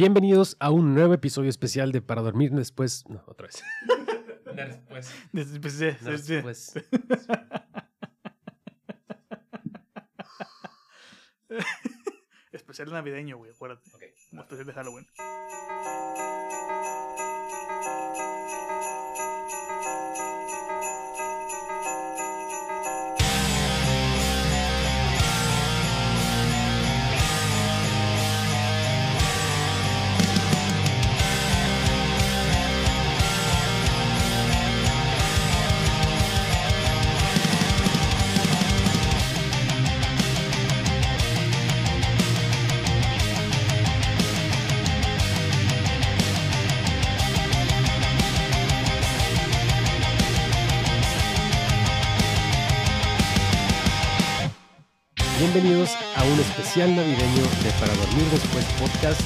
Bienvenidos a un nuevo episodio especial de Para Dormir Después. No, otra vez. Después. Después, de- después. de- Después. Especial navideño, güey, acuérdate. Ok. Como especial de Halloween. Bienvenidos a un especial navideño de Para Dormir Después podcast,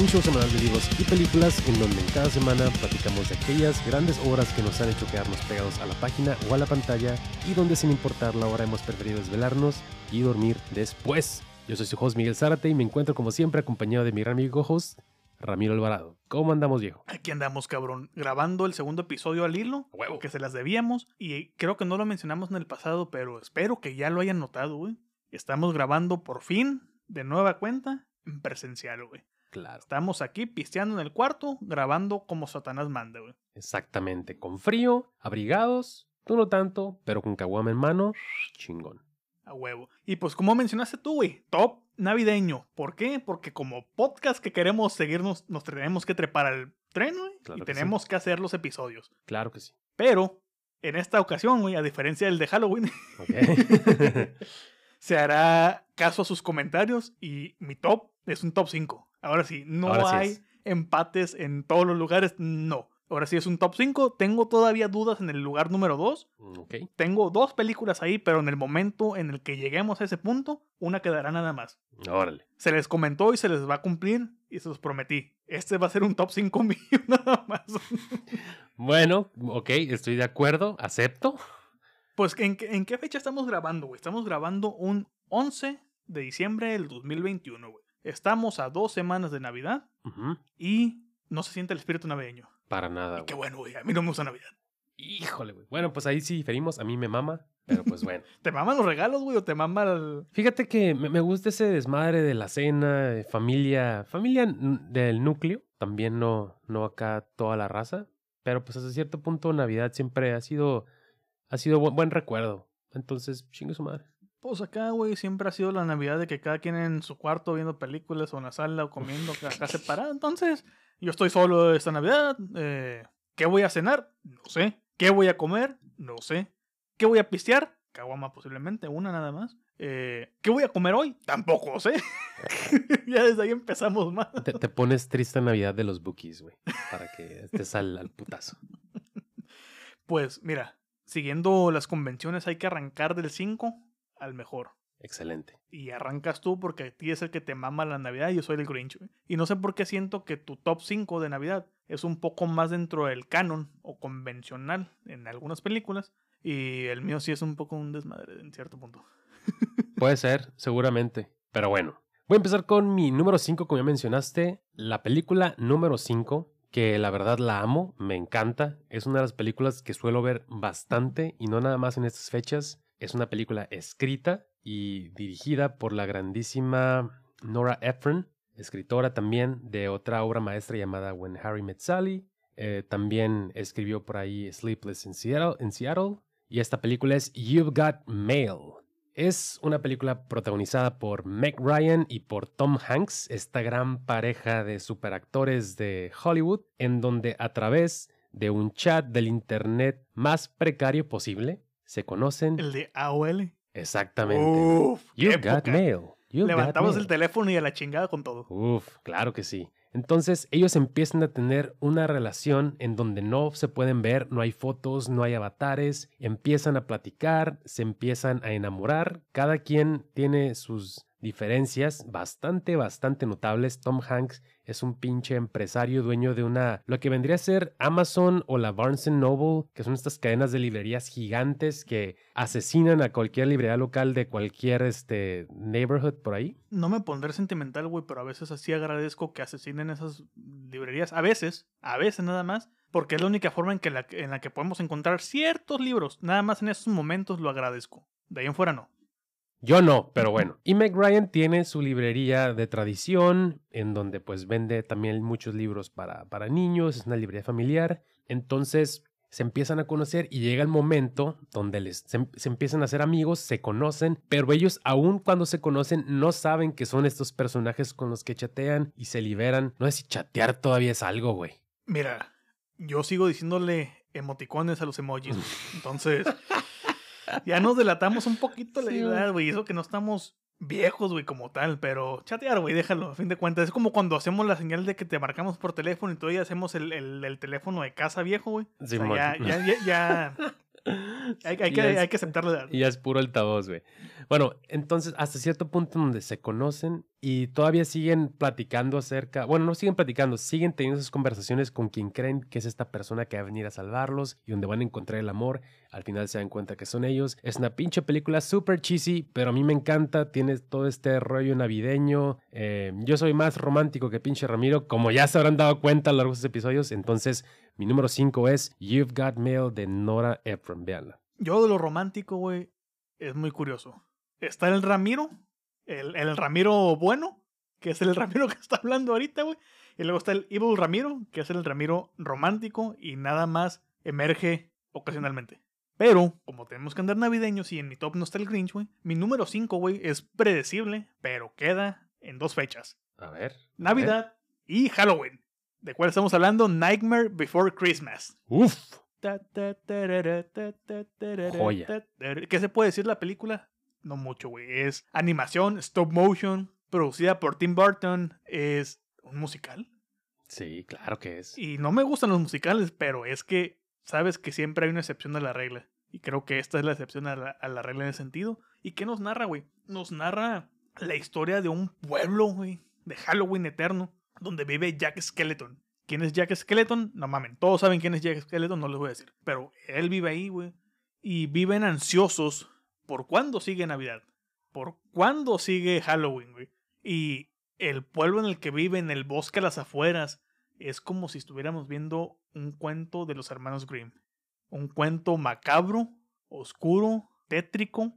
un show semanal de libros y películas en donde en cada semana platicamos de aquellas grandes obras que nos han hecho quedarnos pegados a la página o a la pantalla y donde sin importar la hora hemos preferido desvelarnos y dormir después. Yo soy su host Miguel Zárate y me encuentro como siempre acompañado de mi gran amigo host Ramiro Alvarado. ¿Cómo andamos viejo? Aquí andamos, cabrón, grabando el segundo episodio al hilo, Huevo. que se las debíamos, y creo que no lo mencionamos en el pasado, pero espero que ya lo hayan notado, güey. Estamos grabando por fin, de nueva cuenta, en presencial, güey. Claro. Estamos aquí pisteando en el cuarto, grabando como Satanás manda, güey. Exactamente, con frío, abrigados, tú no tanto, pero con caguama en mano, chingón. A huevo. Y pues como mencionaste tú, güey, top navideño. ¿Por qué? Porque como podcast que queremos seguirnos, nos tenemos que trepar al tren, güey. Claro y que sí. tenemos que hacer los episodios. Claro que sí. Pero, en esta ocasión, güey, a diferencia del de Halloween, Ok. se hará caso a sus comentarios y mi top es un top 5. Ahora sí, no Ahora hay es. empates en todos los lugares, no. Ahora sí es un top 5. Tengo todavía dudas en el lugar número 2. ok. Tengo dos películas ahí, pero en el momento en el que lleguemos a ese punto, una quedará nada más. Órale. Se les comentó y se les va a cumplir y se los prometí. Este va a ser un top 5 mío nada más. Bueno, ok, estoy de acuerdo, acepto. Pues, ¿en, qué- en qué fecha estamos grabando, güey? Estamos grabando un 11 de diciembre del 2021, güey. Estamos a dos semanas de Navidad y no se siente el espíritu navideño. Para nada, Y qué bueno, güey. A mí no me gusta Navidad. Híjole, güey. Bueno, pues ahí sí diferimos. A mí me mama, pero pues bueno. ¿Te maman los regalos, güey? ¿O te mama el... Fíjate que me, me gusta ese desmadre de la cena, de familia, familia del núcleo. También no, no acá toda la raza. Pero pues hasta cierto punto Navidad siempre ha sido, ha sido buen, buen recuerdo. Entonces, chingue su madre. Pues acá, güey, siempre ha sido la Navidad de que cada quien en su cuarto viendo películas o en la sala o comiendo acá separado. Entonces, yo estoy solo esta Navidad. eh, ¿Qué voy a cenar? No sé. ¿Qué voy a comer? No sé. ¿Qué voy a pistear? Caguama posiblemente, una nada más. Eh, ¿Qué voy a comer hoy? Tampoco sé. ya desde ahí empezamos. Te, te pones triste Navidad de los bookies, güey. Para que estés al, al putazo. Pues mira, siguiendo las convenciones hay que arrancar del 5 al mejor. Excelente. Y arrancas tú porque a ti es el que te mama la Navidad y yo soy el Grinch. Y no sé por qué siento que tu top 5 de Navidad es un poco más dentro del canon o convencional en algunas películas. Y el mío sí es un poco un desmadre en cierto punto. Puede ser, seguramente. Pero bueno, voy a empezar con mi número 5, como ya mencionaste. La película número 5, que la verdad la amo, me encanta. Es una de las películas que suelo ver bastante y no nada más en estas fechas. Es una película escrita y dirigida por la grandísima Nora Ephron, escritora también de otra obra maestra llamada When Harry Met Sally. Eh, también escribió por ahí Sleepless in Seattle, en Seattle. Y esta película es You've Got Mail. Es una película protagonizada por Meg Ryan y por Tom Hanks, esta gran pareja de superactores de Hollywood, en donde a través de un chat del internet más precario posible se conocen El de AOL. exactamente. Uf, You've got época. mail. Got Levantamos mail. el teléfono y a la chingada con todo. Uf, claro que sí. Entonces ellos empiezan a tener una relación en donde no se pueden ver, no hay fotos, no hay avatares, empiezan a platicar, se empiezan a enamorar, cada quien tiene sus diferencias bastante, bastante notables. Tom Hanks es un pinche empresario dueño de una, lo que vendría a ser Amazon o la Barnes Noble, que son estas cadenas de librerías gigantes que asesinan a cualquier librería local de cualquier este, neighborhood por ahí. No me pondré sentimental, güey, pero a veces así agradezco que asesinen esas librerías. A veces, a veces nada más. Porque es la única forma en, que la, en la que podemos encontrar ciertos libros. Nada más en esos momentos lo agradezco. De ahí en fuera no. Yo no, pero bueno. Y Meg Ryan tiene su librería de tradición, en donde pues vende también muchos libros para, para niños, es una librería familiar. Entonces se empiezan a conocer y llega el momento donde les, se, se, empiezan a hacer amigos, se conocen, pero ellos aún cuando se conocen no saben que son estos personajes con los que chatean y se liberan. No sé si chatear todavía es algo, güey. Mira, yo sigo diciéndole emoticones a los emojis. Entonces, ya nos delatamos un poquito la idea, güey. Eso que no estamos viejos, güey, como tal, pero chatear, güey, déjalo, a fin de cuentas. Es como cuando hacemos la señal de que te marcamos por teléfono y todavía hacemos el, el, el teléfono de casa viejo, güey. Sí, o sea, ya, ya, ya, ya, hay, hay, que, es, hay que aceptarlo. Y ya es puro altavoz, güey. Bueno, entonces hasta cierto punto donde se conocen y todavía siguen platicando acerca, bueno, no siguen platicando, siguen teniendo esas conversaciones con quien creen que es esta persona que va a venir a salvarlos y donde van a encontrar el amor. Al final se dan cuenta que son ellos. Es una pinche película súper cheesy, pero a mí me encanta. Tiene todo este rollo navideño. Eh, yo soy más romántico que pinche Ramiro, como ya se habrán dado cuenta a lo largo de episodios. Entonces, mi número 5 es You've Got Mail de Nora Ephron. Veanla. Yo de lo romántico, güey, es muy curioso. Está el Ramiro, el, el Ramiro bueno, que es el Ramiro que está hablando ahorita, güey. Y luego está el Evil Ramiro, que es el Ramiro romántico y nada más emerge ocasionalmente. Pero, como tenemos que andar navideños y en mi top no está el Grinch, güey, mi número 5, güey, es predecible, pero queda en dos fechas. A ver. Navidad a ver. y Halloween. ¿De cuál estamos hablando? Nightmare Before Christmas. Uf. Joya. ¿Qué se puede decir la película? No mucho, güey. Es animación, stop motion, producida por Tim Burton. Es un musical. Sí, claro que es. Y no me gustan los musicales, pero es que sabes que siempre hay una excepción a la regla. Y creo que esta es la excepción a la, a la regla en ese sentido. ¿Y qué nos narra, güey? Nos narra la historia de un pueblo, güey, de Halloween eterno, donde vive Jack Skeleton. ¿Quién es Jack Skeleton? No mamen, todos saben quién es Jack Skeleton, no les voy a decir. Pero él vive ahí, güey. Y viven ansiosos por cuándo sigue Navidad. Por cuándo sigue Halloween, güey. Y el pueblo en el que vive, en el bosque a las afueras, es como si estuviéramos viendo un cuento de los hermanos Grimm. Un cuento macabro, oscuro, tétrico,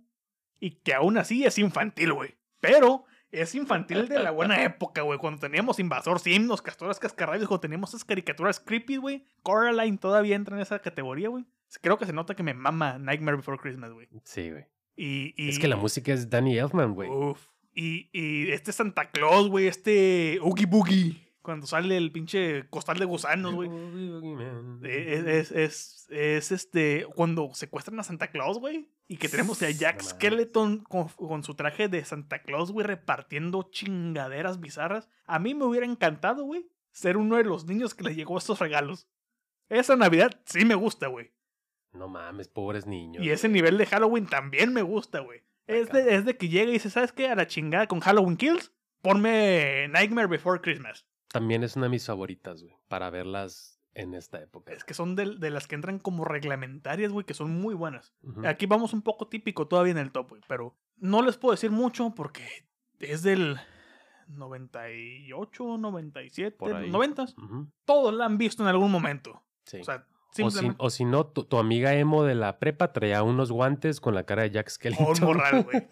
y que aún así es infantil, güey. Pero es infantil de la buena época, güey. Cuando teníamos Invasor Sim, los Castores Cascarrabios, cuando teníamos esas caricaturas creepy, güey. Coraline todavía entra en esa categoría, güey. Creo que se nota que me mama Nightmare Before Christmas, güey. Sí, güey. Y, y, Es que la música es Danny Elfman, güey. Y, y este Santa Claus, güey, este Oogie Boogie. Cuando sale el pinche costal de gusanos, güey. Es, es, es, es, este. Cuando secuestran a Santa Claus, güey. Y que tenemos a Jack. Skeleton con, con su traje de Santa Claus, güey, repartiendo chingaderas bizarras. A mí me hubiera encantado, güey, ser uno de los niños que le llegó estos regalos. Esa Navidad sí me gusta, güey. No mames, pobres niños. Y ese nivel de Halloween también me gusta, güey. Es de, es de que llega y dice, ¿sabes qué? A la chingada con Halloween Kills, ponme Nightmare Before Christmas. También es una de mis favoritas, güey. Para verlas en esta época. Es que son de, de las que entran como reglamentarias, güey, que son muy buenas. Aquí vamos un poco típico todavía en el top, güey, pero no les puedo decir mucho porque es del 98, 97, Por ahí. 90. Ujú. Todos la han visto en algún momento. Sí. O sea, O si, simplemente... o si no, tu, tu amiga emo de la prepa traía unos guantes con la cara de Jack Skellington. O un morral, güey.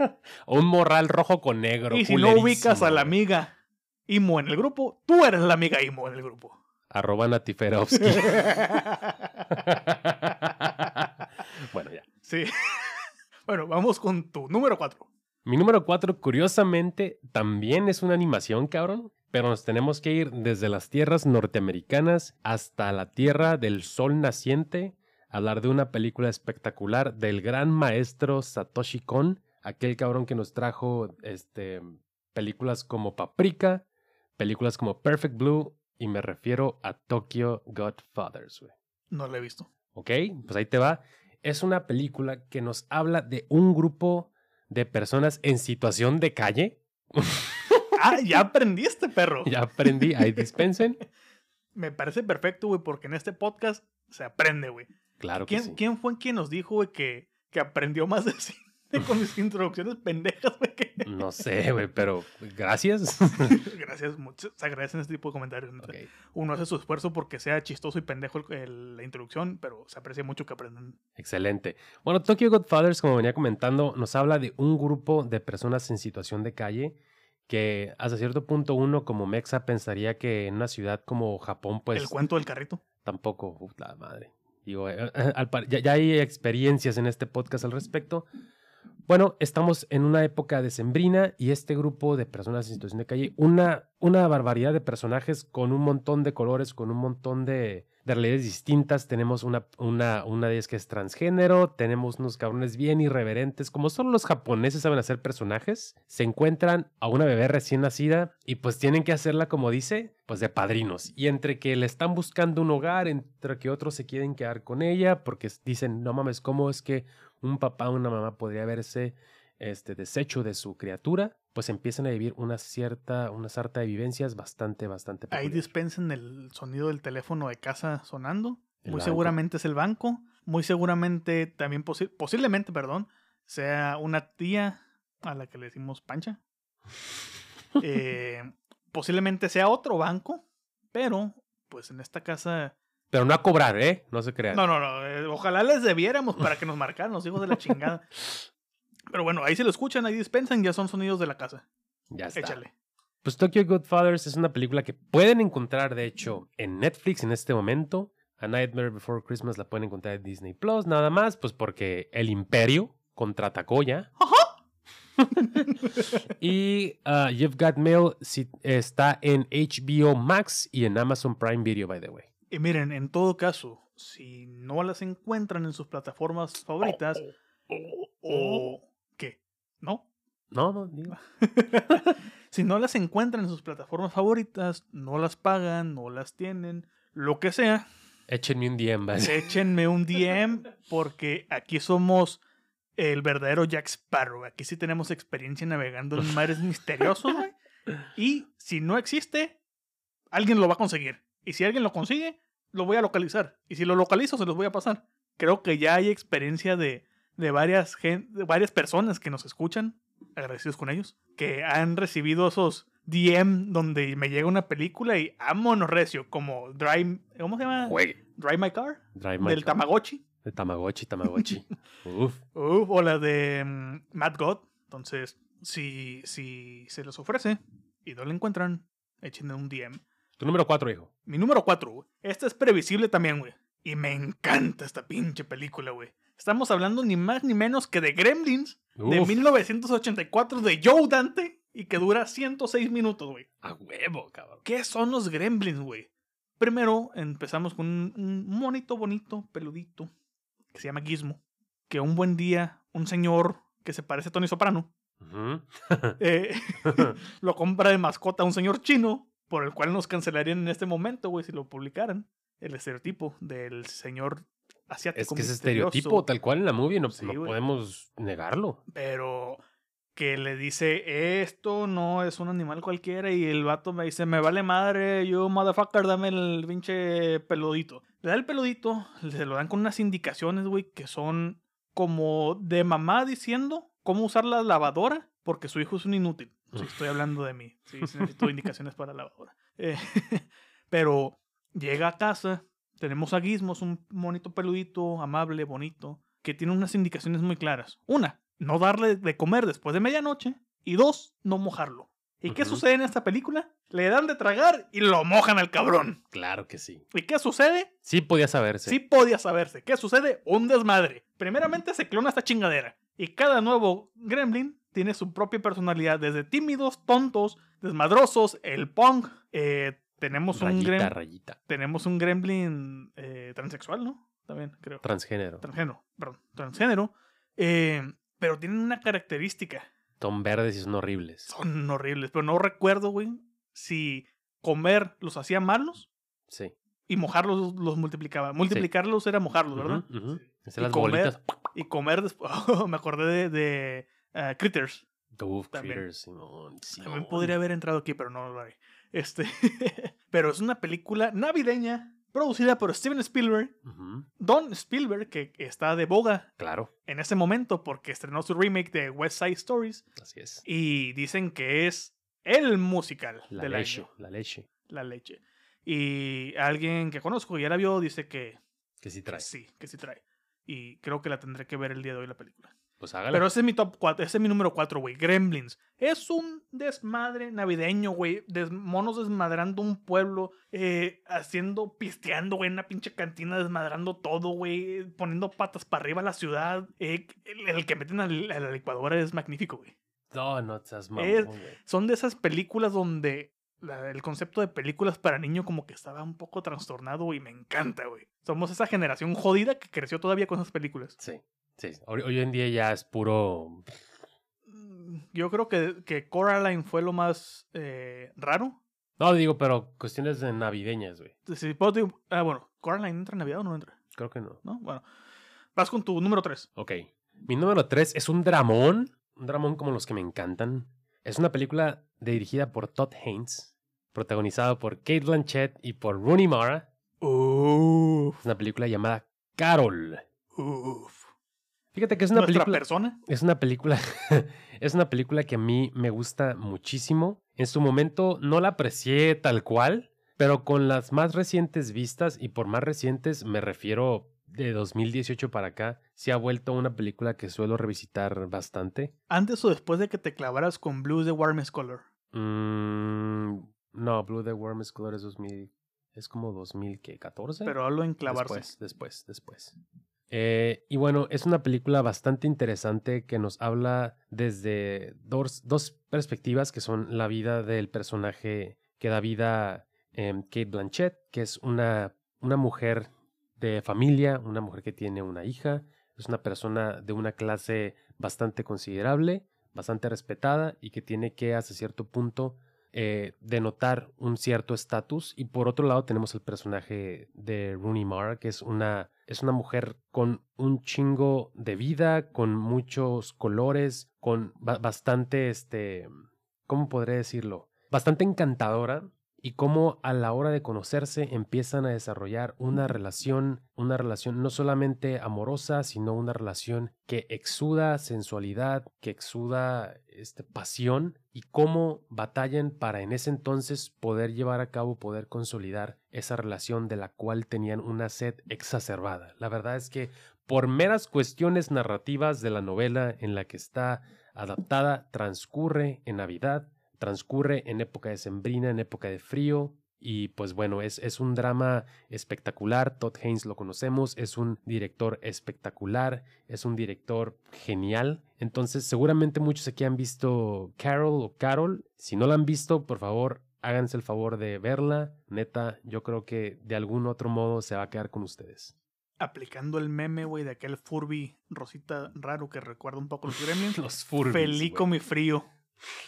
o un morral rojo con negro. Y si no ubicas a la amiga Imo en el grupo, tú eres la amiga Imo en el grupo. Arroba Natiferovsky. bueno, ya. Sí. bueno, vamos con tu número 4. Mi número 4, curiosamente, también es una animación, cabrón. Pero nos tenemos que ir desde las tierras norteamericanas hasta la tierra del sol naciente. a Hablar de una película espectacular del gran maestro Satoshi Kon. Aquel cabrón que nos trajo este, películas como Paprika, películas como Perfect Blue. Y me refiero a Tokyo Godfathers, güey. No lo he visto. ¿Ok? Pues ahí te va. Es una película que nos habla de un grupo de personas en situación de calle, ah, ya aprendiste, perro. Ya aprendí, ahí dispensen. Me parece perfecto, güey, porque en este podcast se aprende, güey. Claro que ¿Quién, sí. ¿Quién fue quien nos dijo, güey, que, que aprendió más de cine con mis introducciones pendejas, güey? que- No sé, güey, pero gracias. Gracias, mucho, se agradecen este tipo de comentarios. ¿no? Uno hace su esfuerzo porque sea chistoso y pendejo el- el- la introducción, pero se aprecia mucho que aprendan. Excelente. Bueno, Tokyo Godfathers, como venía comentando, nos habla de un grupo de personas en situación de calle que hasta cierto punto uno como mexa pensaría que en una ciudad como Japón, pues el cuento del carrito. tampoco, puta madre. Digo, eh, eh, ya, ya hay experiencias en este podcast al respecto. Bueno, estamos en una época decembrina y este grupo de personas en situación de calle, una, una barbaridad de personajes con un montón de colores, con un montón de, de realidades distintas. Tenemos una, una, una de ellas que es transgénero, tenemos unos cabrones bien irreverentes, como solo los japoneses saben hacer personajes. Se encuentran a una bebé recién nacida y pues tienen que hacerla como dice, pues de padrinos. Y entre que le están buscando un hogar, entre que otros se quieren quedar con ella, porque dicen, no mames, ¿cómo es que un papá o una mamá podría verse este desecho de su criatura? Pues empiezan a vivir una cierta, una sarta de vivencias bastante, bastante Ahí peculiar. dispensen el sonido del teléfono de casa sonando. El Muy banco. seguramente es el banco. Muy seguramente también, posi- posiblemente, perdón, sea una tía a la que le decimos pancha. Eh, posiblemente sea otro banco, pero pues en esta casa... Pero no a cobrar, ¿eh? No se crean. No, no, no. eh, ojalá les debiéramos para que nos marcaran los hijos de la chingada. Pero bueno, ahí se lo escuchan, ahí dispensan, ya son sonidos de la casa. Ya está. Échale. Pues Tokyo Godfathers es una película que pueden encontrar, de hecho, en Netflix en este momento. A Nightmare Before Christmas la pueden encontrar en Disney Plus, nada más, pues porque el Imperio contraatacó ya. y uh, You've Got Mail sí, está en HBO Max y en Amazon Prime Video, by the way. Y miren, en todo caso, si no las encuentran en sus plataformas favoritas, o... ¿Qué? ¿No? No, no, digo. Si no las encuentran en sus plataformas favoritas, no las pagan, no las tienen, lo que sea, Échenme un DM, ¿vale? échenme un DM porque aquí somos el verdadero Jack Sparrow. Aquí sí tenemos experiencia navegando en mares misteriosos, güey. Y si no existe, alguien lo va a conseguir. Y si alguien lo consigue, lo voy a localizar. Y si lo localizo, se los voy a pasar. Creo que ya hay experiencia de, de varias, gen- de varias personas que nos escuchan, agradecidos con ellos, que han recibido esos DM donde me llega una película y vámonos recio, como Drive, ¿cómo se llama? Juegue. Drive My Car, Drive My del Car. Tamagotchi. De Tamagotchi, Tamagotchi. Uf. Uf, o la de mm, Mad God. Entonces, si, si se les ofrece y no la encuentran, échenle un DM. Tu número cuatro, hijo. Mi número 4, güey. Esta es previsible también, güey. Y me encanta esta pinche película, güey. Estamos hablando ni más ni menos que de Gremlins de Uf. 1984 de Joe Dante y que dura 106 minutos, güey. A huevo, cabrón. ¿Qué son los Gremlins, güey? Primero empezamos con un, monito bonito, peludito, que se llama Gizmo. Que un buen día, un señor que se parece a Tony Soprano, eh, lo compra de mascota a un señor chino, por el cual nos cancelarían en este momento, güey, si lo publicaran. El estereotipo del señor asiático. Es que ese estereotipo, tal cual en la movie, no, Sí, no güey. podemos negarlo. Pero que le dice, esto no es un animal cualquiera. Y el vato me dice, me vale madre, yo motherfucker, dame el pinche peludito. Le da el peludito, se lo dan con unas indicaciones, güey, que son como de mamá diciendo cómo usar la lavadora porque su hijo es un inútil. Sí, estoy hablando de mí. Sí, sí necesito indicaciones para la lavadora. Eh, pero llega a casa, tenemos a Gizmo, es un monito peludito, amable, bonito, que tiene unas indicaciones muy claras. Una, no darle de comer después de medianoche. Y dos, no mojarlo. ¿Y qué sucede en esta película? Le dan de tragar y lo mojan al cabrón. Claro que sí. ¿Y qué sucede? Sí podía saberse. Sí podía saberse. ¿Qué sucede? Un desmadre. Primeramente se clona esta chingadera. Y cada nuevo gremlin tiene su propia personalidad. Desde tímidos, tontos, desmadrosos, el punk. eh, tenemos, un Rayita, grem- rayita. tenemos un gremlin eh, transexual, ¿no? También, creo. Transgénero. Transgénero, perdón. Transgénero. eh, pero tienen una característica. Son verdes y son horribles. Son horribles. Pero no recuerdo, güey, si comer los hacía malos Sí. y mojarlos los multiplicaba. Multiplicarlos era mojarlos, ¿verdad? Ujú. Esas Y las comer- bolitas. Y comer después. me acordé de, de, ah, Critters. Uf, También. Critters, Simón, También podría haber entrado aquí, pero no lo haré. Este, pero es una película navideña producida por Steven Spielberg. Don Spielberg, que está de boga Claro, en ese momento porque estrenó su remake de West Side Stories así es. y dicen que es el musical La del leche, año. la leche. La leche. Y alguien que conozco y ya la vio dice que Que sí que trae. sí, que sí trae. Y creo que la tendré que ver el día de hoy la película. Pues hágala. Pero ese es mi top 4, ese es mi número 4, güey. Gremlins. Es un desmadre navideño, güey. Des- monos desmadrando un pueblo, eh, haciendo, pisteando, güey, en una pinche cantina, desmadrando todo, güey. Poniendo patas para arriba a la ciudad. Eh, el, el que meten al- a la licuadora es magnífico, güey. No, no seas mamón, Es-. Son de esas películas donde la- el concepto de películas para niño como que estaba un poco trastornado y me encanta, güey. Somos esa generación jodida que creció todavía con esas películas. Sí, sí. Hoy, hoy en día ya es puro. Mm, Yo creo que, que Coraline fue lo más eh, raro. No, digo, pero cuestiones de navideñas, güey. Si puedo decir- ah, bueno, ¿Coraline entra en Navidad o no entra? Creo que no. ¿No? Bueno. Vas con tu número 3. Ok. Mi número 3 es un dramón. Un dramón como los que me encantan. Es una película dirigida por Todd Haynes, protagonizado por Kate Blanchett y por Rooney Mara. Uff. Es una película llamada Carol. Uff. Fíjate que es una película. persona. Es una película. es una película que a mí me gusta muchísimo. En su momento no la aprecié tal cual, pero con las más recientes vistas, y por más recientes me refiero de 2018 para acá, se ha vuelto una película que suelo revisitar bastante. Antes o después de que te clavaras con Blues de Warmest Color. Mm, no, Blue the Worm Color es 2000. Es como 2014. Pero hablo en clavarse. Después, después, después. Eh, y bueno, es una película bastante interesante que nos habla desde dos, dos perspectivas que son la vida del personaje que da vida em, Kate Blanchett, que es una, una mujer de familia, una mujer que tiene una hija, es una persona de una clase bastante considerable, bastante respetada y que tiene que hasta cierto punto eh, denotar un cierto estatus. Y por otro lado tenemos el personaje de Rooney Mara, que es una, es una mujer con un chingo de vida, con muchos colores, con ba- bastante, este, ¿cómo podré decirlo? Bastante encantadora. Y cómo a la hora de conocerse empiezan a desarrollar una relación, una relación no solamente amorosa, sino una relación que exuda sensualidad, que exuda este, pasión y cómo batallan para en ese entonces poder llevar a cabo, poder consolidar esa relación de la cual tenían una sed exacerbada. La verdad es que por meras cuestiones narrativas de la novela en la que está adaptada, transcurre en Navidad, transcurre en época de sembrina, en época de frío. Y pues bueno, es, es un drama espectacular. Todd Haynes lo conocemos, es un director espectacular, es un director genial. Entonces, seguramente muchos aquí han visto Carol o Carol. Si no la han visto, por favor, háganse el favor de verla. Neta, yo creo que de algún otro modo se va a quedar con ustedes. Aplicando el meme, güey, de aquel Furby rosita raro que recuerda un poco los Gremlins. Los. Felico güey. mi frío.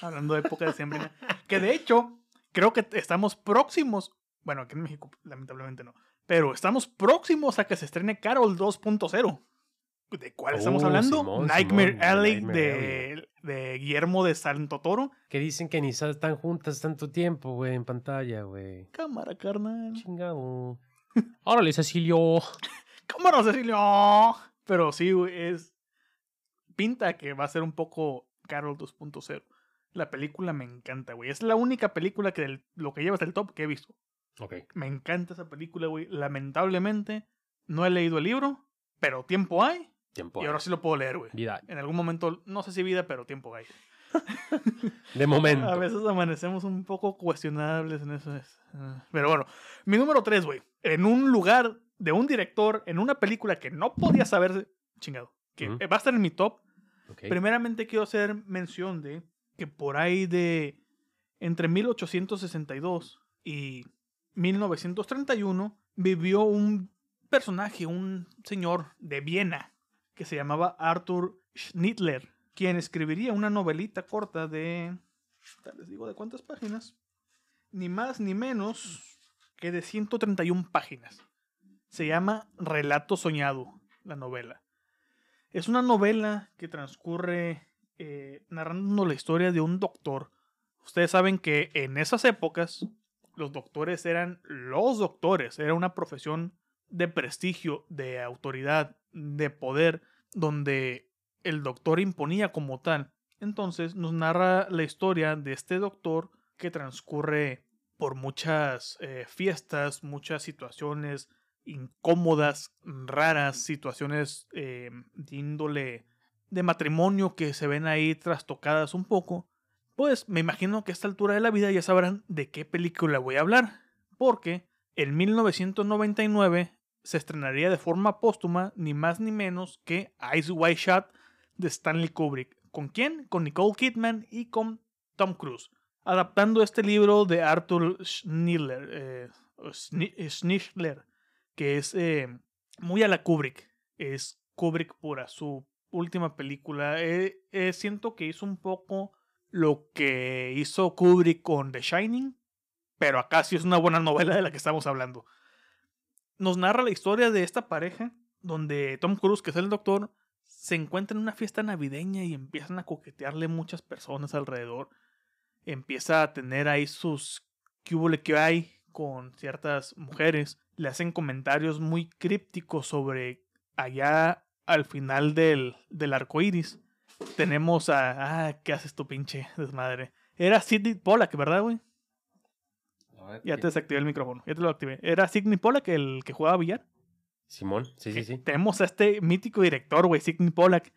Hablando de época de sembrina. que de hecho, creo que estamos próximos. Bueno, aquí en México, lamentablemente no. Pero estamos próximos a que se estrene Carol 2.0. ¿De cuál estamos Oh, hablando? Simón, Nightmare Simón, Alley Nightmare de, de Guillermo de Santo Toro. Que dicen que ni están juntas tanto tiempo, güey, en pantalla, güey. Cámara, carnal. Chingado. Órale, Cecilio. Cámara, Cecilio. Pero sí, güey, es. Pinta que va a ser un poco Carol 2.0. La película me encanta, güey. Es la única película que del- lo que lleva hasta el top que he visto. Me encanta esa película, güey. Lamentablemente, no he leído el libro, pero tiempo hay. Tiempo. Y ahora sí lo puedo leer, güey. Vida. En algún momento, no sé si vida, pero tiempo hay. De momento. A veces amanecemos un poco cuestionables en eso. es, ah. Pero bueno, mi número 3, güey. En un lugar de un director, en una película que no podía saber, chingado, que Ujú. va a estar en mi top. Ok. Primeramente quiero hacer mención de que por ahí de entre 1862 y 1931 vivió un personaje, un señor de Viena que se llamaba Arthur Schnittler, quien escribiría una novelita corta de, les digo de cuántas páginas, ni más ni menos que de 131 páginas. Se llama Relato Soñado, la novela. Es una novela que transcurre eh, narrando la historia de un doctor. Ustedes saben que en esas épocas los doctores eran los doctores, era una profesión de prestigio, de autoridad, de poder, donde el doctor imponía como tal. Entonces nos narra la historia de este doctor que transcurre por muchas eh, fiestas, muchas situaciones incómodas, raras, situaciones eh, de índole de matrimonio que se ven ahí trastocadas un poco, pues me imagino que a esta altura de la vida ya sabrán de qué película voy a hablar, porque en 1999 se estrenaría de forma póstuma ni más ni menos que Ice White Shot de Stanley Kubrick. ¿Con quién? Con Nicole Kidman y con Tom Cruise. Adaptando este libro de Arthur Schnitzler, eh, que es eh, muy a la Kubrick. Es Kubrick pura, su última película. Eh, siento que hizo un poco lo que hizo Kubrick con The Shining, pero acá sí es una buena novela de la que estamos hablando nos narra la historia de esta pareja donde Tom Cruise, que es el doctor, se encuentra en una fiesta navideña y empiezan a coquetearle muchas personas alrededor. Empieza a tener ahí sus que que hay con ciertas mujeres. Le hacen comentarios muy crípticos sobre allá al final del, del arco iris. Tenemos a. Ah, ¿qué haces tu pinche desmadre? Era Sidney Pollack, ¿verdad, güey? Ya te desactivé el micrófono, ya te lo activé. ¿Era Sidney Pollack el que jugaba billar? Simón, sí, sí, sí. Tenemos a este mítico director, güey, Sidney Pollack,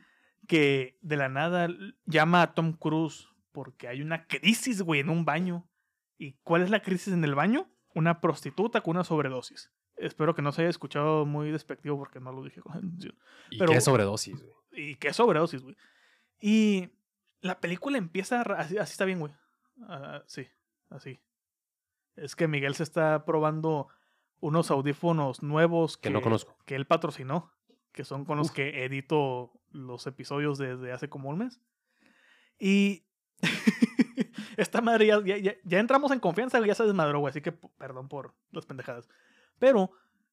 que de la nada llama a Tom Cruise porque hay una crisis, güey, en un baño. ¿Y cuál es la crisis en el baño? Una prostituta con una sobredosis. Espero que no se haya escuchado muy despectivo porque no lo dije con atención. ¿Y qué sobredosis, güey? ¿Y qué sobredosis, güey? Y la película empieza así, así está bien, güey. Ah, sí, así. Es que Miguel se está probando unos audífonos nuevos que, no conozco. Que él patrocinó, que son con los que edito los episodios desde hace como un mes. Y esta madre ya, ya, entramos en confianza, ya se desmadró, güey, así que perdón por las pendejadas. Pero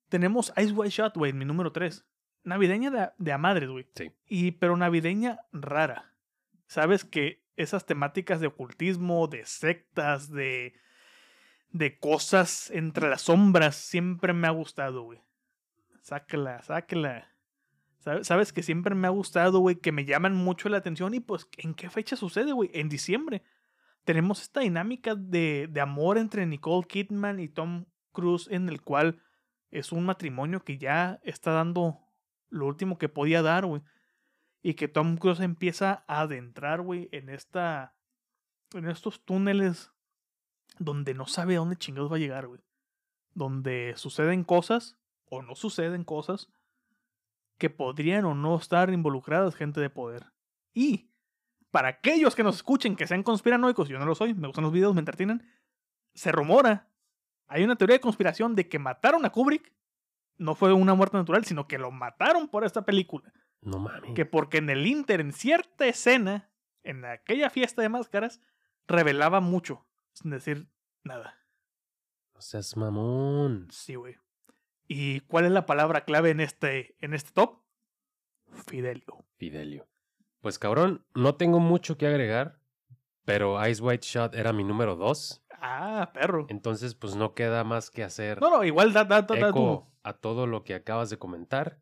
tenemos Ice White Shot, güey, mi número 3. Navideña de, de a madres, güey. Sí. Y, pero navideña rara. Sabes que esas temáticas de ocultismo, de sectas, de de cosas entre las sombras siempre me ha gustado, güey. Sácala, sácala. ¿Sabes que siempre me ha gustado, güey? Que me llaman mucho la atención. Y pues, ¿en qué fecha sucede, güey? En diciembre. Tenemos esta dinámica de, de amor entre Nicole Kidman y Tom Cruise, en el cual es un matrimonio que ya está dando lo último que podía dar, güey. Y que Tom Cruise empieza a adentrar, güey, en esta. en estos túneles donde no sabe a dónde chingados va a llegar, güey. Donde suceden cosas o no suceden cosas que podrían o no estar involucradas gente de poder. Y para aquellos que nos escuchen que sean conspiranoicos, yo no lo soy, me gustan los videos, me entretienen, se rumora, hay una teoría de conspiración de que mataron a Kubrick, no fue una muerte natural, sino que lo mataron por esta película. No mames. Que porque en el Inter, en cierta escena, en aquella fiesta de máscaras, revelaba mucho sin decir nada. No seas mamón. Sí, güey. ¿Y cuál es la palabra clave en este, en este top? Fidelio. Fidelio. Pues cabrón, no tengo mucho que agregar, pero Ice White Shot era mi número dos. Ah, perro. Entonces, pues no queda más que hacer. No, no, igual da, da, da, eco a todo lo que acabas de comentar.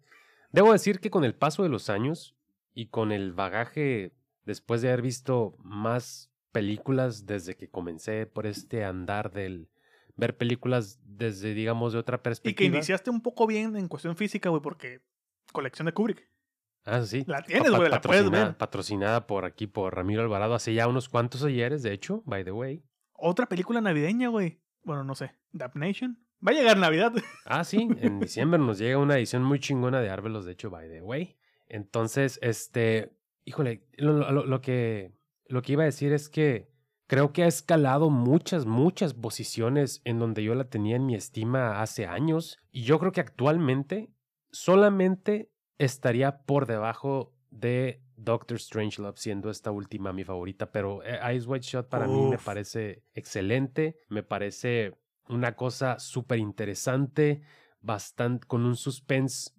Debo decir que con el paso de los años y con el bagaje después de haber visto más películas desde que comencé por este andar del ver películas desde, digamos, de otra perspectiva. Y que iniciaste un poco bien en cuestión física, güey, porque colección de Kubrick. Ah, sí. La tienes, güey, la puedes ver. Patrocinada por aquí, por Ramiro Alvarado, hace ya unos cuantos ayeres, de hecho, by the way. Otra película navideña, güey. Bueno, no sé. Nation Va a llegar Navidad. Ah, sí. En diciembre nos llega una edición muy chingona de Arbelos, de hecho, by the way. Entonces, este. Híjole, lo que lo que iba a decir es que creo que ha escalado muchas, muchas posiciones en donde yo la tenía en mi estima hace años. Y yo creo que actualmente solamente estaría por debajo de Doctor Strangelove, siendo esta última mi favorita. Pero eh, Ice White Shot para mí me parece excelente. Me parece una cosa súper interesante, bastante con un suspense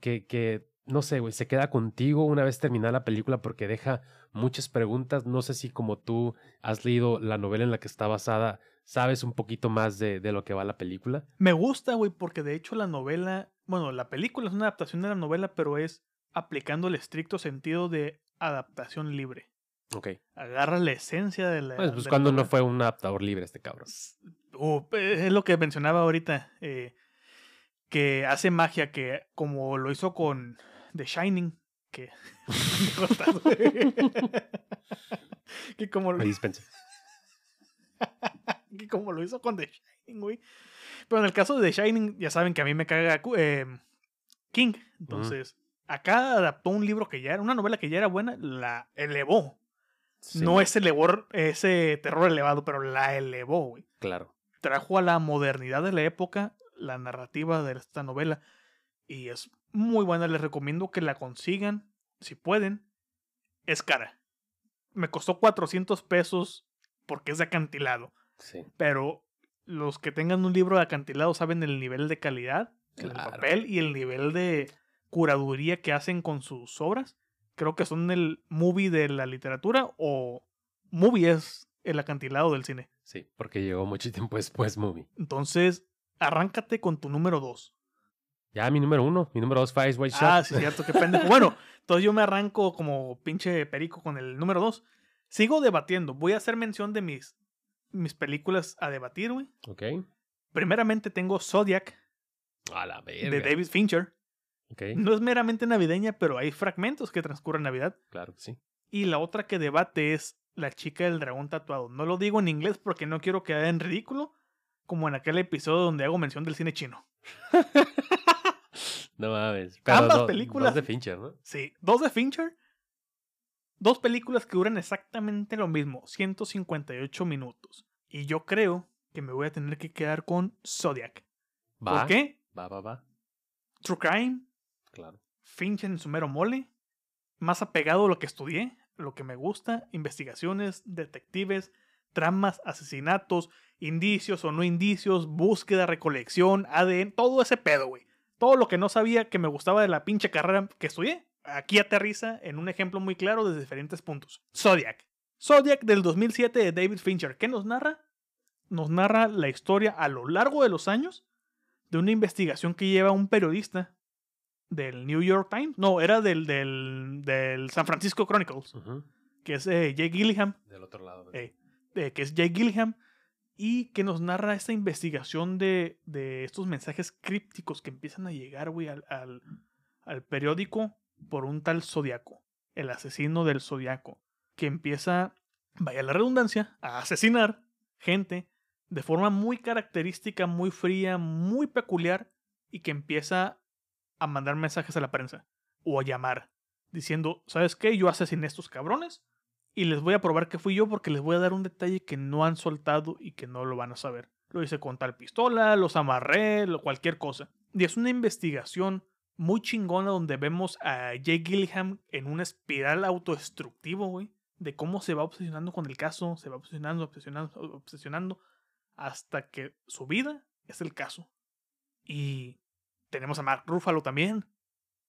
que, que no sé, güey, se queda contigo una vez terminada la película porque deja muchas preguntas. No sé si como tú has leído la novela en la que está basada, sabes un poquito más de, de lo que va la película. Me gusta, güey, porque de hecho la novela, bueno, la película es una adaptación de la novela, pero es aplicando el estricto sentido de adaptación libre. Ok. Agarra la esencia de la. Pues, pues cuando no fue un adaptador libre este cabrón. Uh, es lo que mencionaba ahorita. eh, que hace magia, que como lo hizo con The Shining, que. que como lo Me que como lo hizo con The Shining, güey. Pero en el caso de The Shining, ya saben que a mí me caga eh, King. Entonces, acá adaptó un libro que ya era, una novela que ya era buena, la elevó. Sí, no ese, elevó, ese terror elevado, pero la elevó, güey. Claro. Trajo a la modernidad de la época la narrativa de esta novela. Y es muy buena, les recomiendo que la consigan, si pueden. Es cara. Me costó 400 pesos porque es de acantilado. Sí. Pero los que tengan un libro de acantilado saben el nivel de calidad en el Claro. papel y el nivel de curaduría que hacen con sus obras. Creo que son el movie de la literatura o movie es el acantilado del cine. Sí, porque llegó mucho tiempo después, movie. Entonces, arráncate con tu número 2. Ya mi número uno, mi número dos fue Ice White Shot. Ah, sí, cierto, qué pendejo. Bueno, entonces yo me arranco como pinche perico con el número 2. Sigo debatiendo. Voy a hacer mención de mis, mis películas a debatir, güey. Ok. Primeramente tengo Zodiac A la verga. de David Fincher. No es meramente navideña, pero hay fragmentos que transcurren Navidad. claro que sí. Y la otra que debate es La chica del dragón tatuado. No lo digo en inglés porque no quiero quedar en ridículo, como en aquel episodio donde hago mención del cine chino. No mames. Ambas do- películas- dos de Fincher, ¿no? Sí, dos de Fincher. Dos películas que duran exactamente lo mismo, 158 minutos. Y yo creo que me voy a tener que quedar con Zodiac. Va. ¿Por qué? Va, va, va. True Crime, Claro. Fincher en su mero mole, más apegado a lo que estudié, lo que me gusta, investigaciones, detectives, tramas, asesinatos, indicios o no indicios, búsqueda, recolección, ADN, todo ese pedo, güey. Todo lo que no sabía que me gustaba de la pinche carrera que estudié, aquí aterriza en un ejemplo muy claro desde diferentes puntos. Zodiac. Zodiac del 2007 de David Fincher. ¿Qué nos narra? Nos narra la historia a lo largo de los años de una investigación que lleva un periodista del New York Times. No, era del, del, del San Francisco Chronicles, que es eh, Jake Gilliam, Del otro lado. eh, eh, que es Jake Gilliam, y que nos narra esta investigación de, de estos mensajes crípticos que empiezan a llegar, güey, al, al, al periódico por un tal Zodiaco, el asesino del Zodiaco, que empieza, vaya la redundancia, a asesinar gente de forma muy característica, muy fría, muy peculiar, y que empieza a mandar mensajes a la prensa o a llamar, diciendo, ¿sabes qué? Yo asesiné a estos cabrones y les voy a probar que fui yo porque les voy a dar un detalle que no han soltado y que no lo van a saber. Lo hice con tal pistola, los amarré, cualquier cosa. Y es una investigación muy chingona donde vemos a Jake Gilliam en una espiral autodestructivo, güey, de cómo se va obsesionando con el caso, se va obsesionando, obsesionando, obsesionando, hasta que su vida es el caso. Y tenemos a Mark Ruffalo también,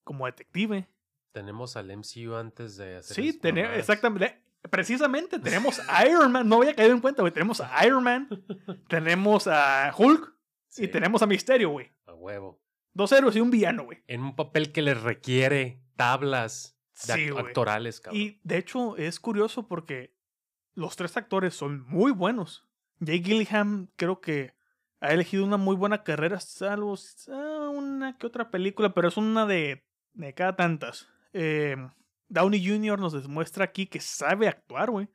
como detective. Tenemos al MCU antes de hacer Sí, tenemos, exactamente. Precisamente tenemos a Iron Man, no había caído en cuenta, güey. Tenemos a Iron Man, tenemos a Hulk Sí, y tenemos a Misterio, güey. A huevo. Dos héroes y un villano, güey. En un papel que les requiere tablas de Sí, act- güey. actorales, cabrón. Y de hecho es curioso porque los tres actores son muy buenos. Jake Gilliam creo que ha elegido una muy buena carrera, salvo ah, una que otra película, pero es una de, de cada tantas. Eh, Downey Jr. nos demuestra aquí que sabe actuar, güey.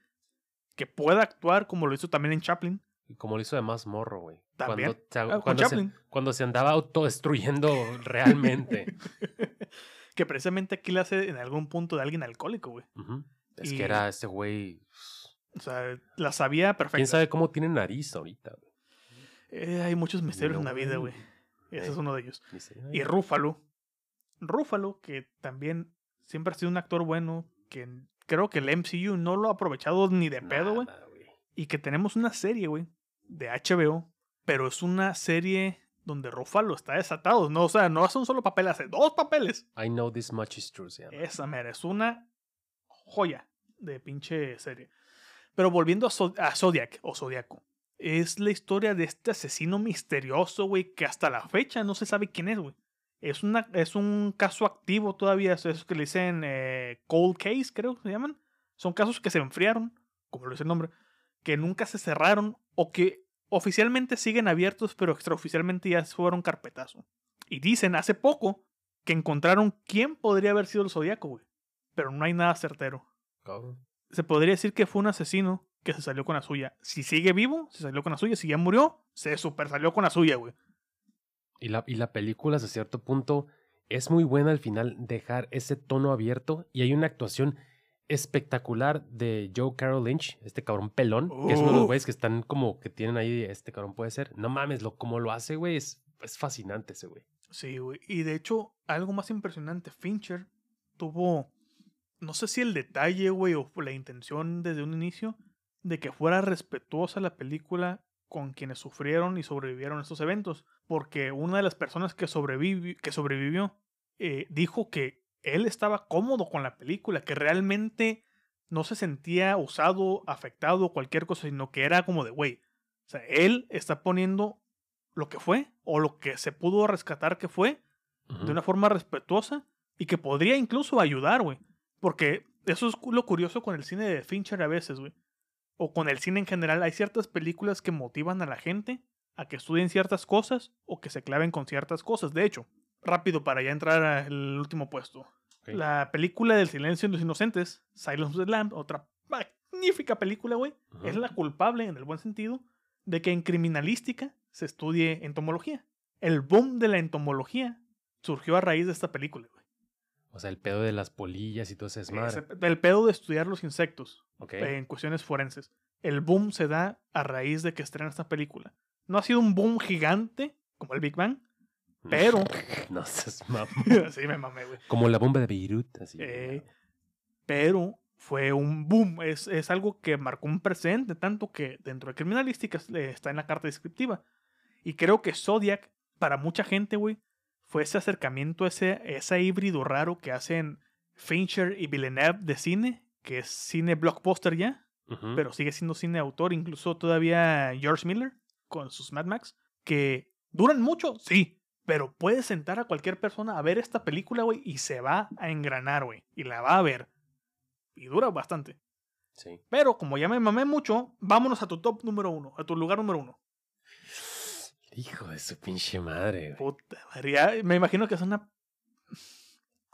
Que puede actuar como lo hizo también en Chaplin. Y como lo hizo de más morro, güey. También. Cuando, Ah, cuando, se, Chaplin. cuando se andaba autodestruyendo realmente. que precisamente aquí le hace en algún punto de alguien alcohólico, güey. Es Y- que era ese güey. O sea, la sabía ¿Quién perfecto. sabe cómo tiene nariz ahorita? güey? Eh, hay muchos misterios en la vida, güey. Ese Eh. es uno de ellos. Y Rúfalo. Rúfalo, que también siempre ha sido un actor bueno, que creo que el MCU no lo ha aprovechado ni de pedo, güey. Y que tenemos una serie, güey, de HBO, pero es una serie donde Ruffalo está desatado. No, o sea, no hace un solo papel, hace dos papeles. I know this much is true, llama. Esa mera, es una joya de pinche serie. Pero volviendo a, Zod- a Zodiac o Zodiaco, es la historia de este asesino misterioso, güey, que hasta la fecha no se sabe quién es, güey. Es, una, es un caso activo todavía, es eso que le dicen eh, cold case, creo que se llaman. Son casos que se enfriaron, como lo dice el nombre, que nunca se cerraron o que oficialmente siguen abiertos, pero extraoficialmente ya fueron carpetazo. Y dicen hace poco que encontraron quién podría haber sido el Zodíaco, güey. Pero no hay nada certero. Cabrón. Se podría decir que fue un asesino que se salió con la suya. Si sigue vivo, se salió con la suya. Si ya murió, se super salió con la suya, güey. Y la, y la película, hasta cierto punto, es muy buena al final dejar ese tono abierto y hay una actuación espectacular de Joe Carroll Lynch, este cabrón pelón, que es uno de los güeyes que están como que tienen ahí, este cabrón puede ser. No mames, lo, como lo hace, güey, es, es fascinante ese güey. Sí, güey. Y de hecho, algo más impresionante, Fincher tuvo, no sé si el detalle, güey, o la intención desde un inicio, de que fuera respetuosa la película con quienes sufrieron y sobrevivieron a estos eventos. Porque una de las personas que, sobrevivi- que sobrevivió eh, dijo que él estaba cómodo con la película, que realmente no se sentía usado, afectado, cualquier cosa, sino que era como de, güey, o sea, él está poniendo lo que fue o lo que se pudo rescatar que fue de una forma respetuosa y que podría incluso ayudar, güey. Porque eso es lo curioso con el cine de Fincher a veces, güey. O con el cine en general. Hay ciertas películas que motivan a la gente a que estudien ciertas cosas o que se claven con ciertas cosas. De hecho, rápido para ya entrar al último puesto. La película del silencio de los inocentes, Silence of the Lamb, otra magnífica película, güey. Es la culpable, en el buen sentido, de que en criminalística se estudie entomología. El boom de la entomología surgió a raíz de esta película. O sea, el pedo de las polillas y todo ese desmadre. El pedo de estudiar los insectos en cuestiones forenses. El boom se da a raíz de que estrena esta película. No ha sido un boom gigante como el Big Bang, pero- no seas mamón. sí me mamé, güey. Como la bomba de Beirut, así. Eh, pero fue un boom. Es, es algo que marcó un precedente, tanto que dentro de criminalística eh, está en la carta descriptiva. Y creo que Zodiac, para mucha gente, güey, fue ese acercamiento, ese, ese híbrido raro que hacen Fincher y Villeneuve de cine, que es cine blockbuster ya, pero sigue siendo cine autor, incluso todavía George Miller con sus Mad Max, que duran mucho, sí, pero puedes sentar a cualquier persona a ver esta película, güey, y se va a engranar, güey, y la va a ver. Y dura bastante. Sí. Pero como ya me mamé mucho, vámonos a tu top número uno, a tu lugar número uno. Hijo de su pinche madre, güey. Puta, madre, ya me imagino que es una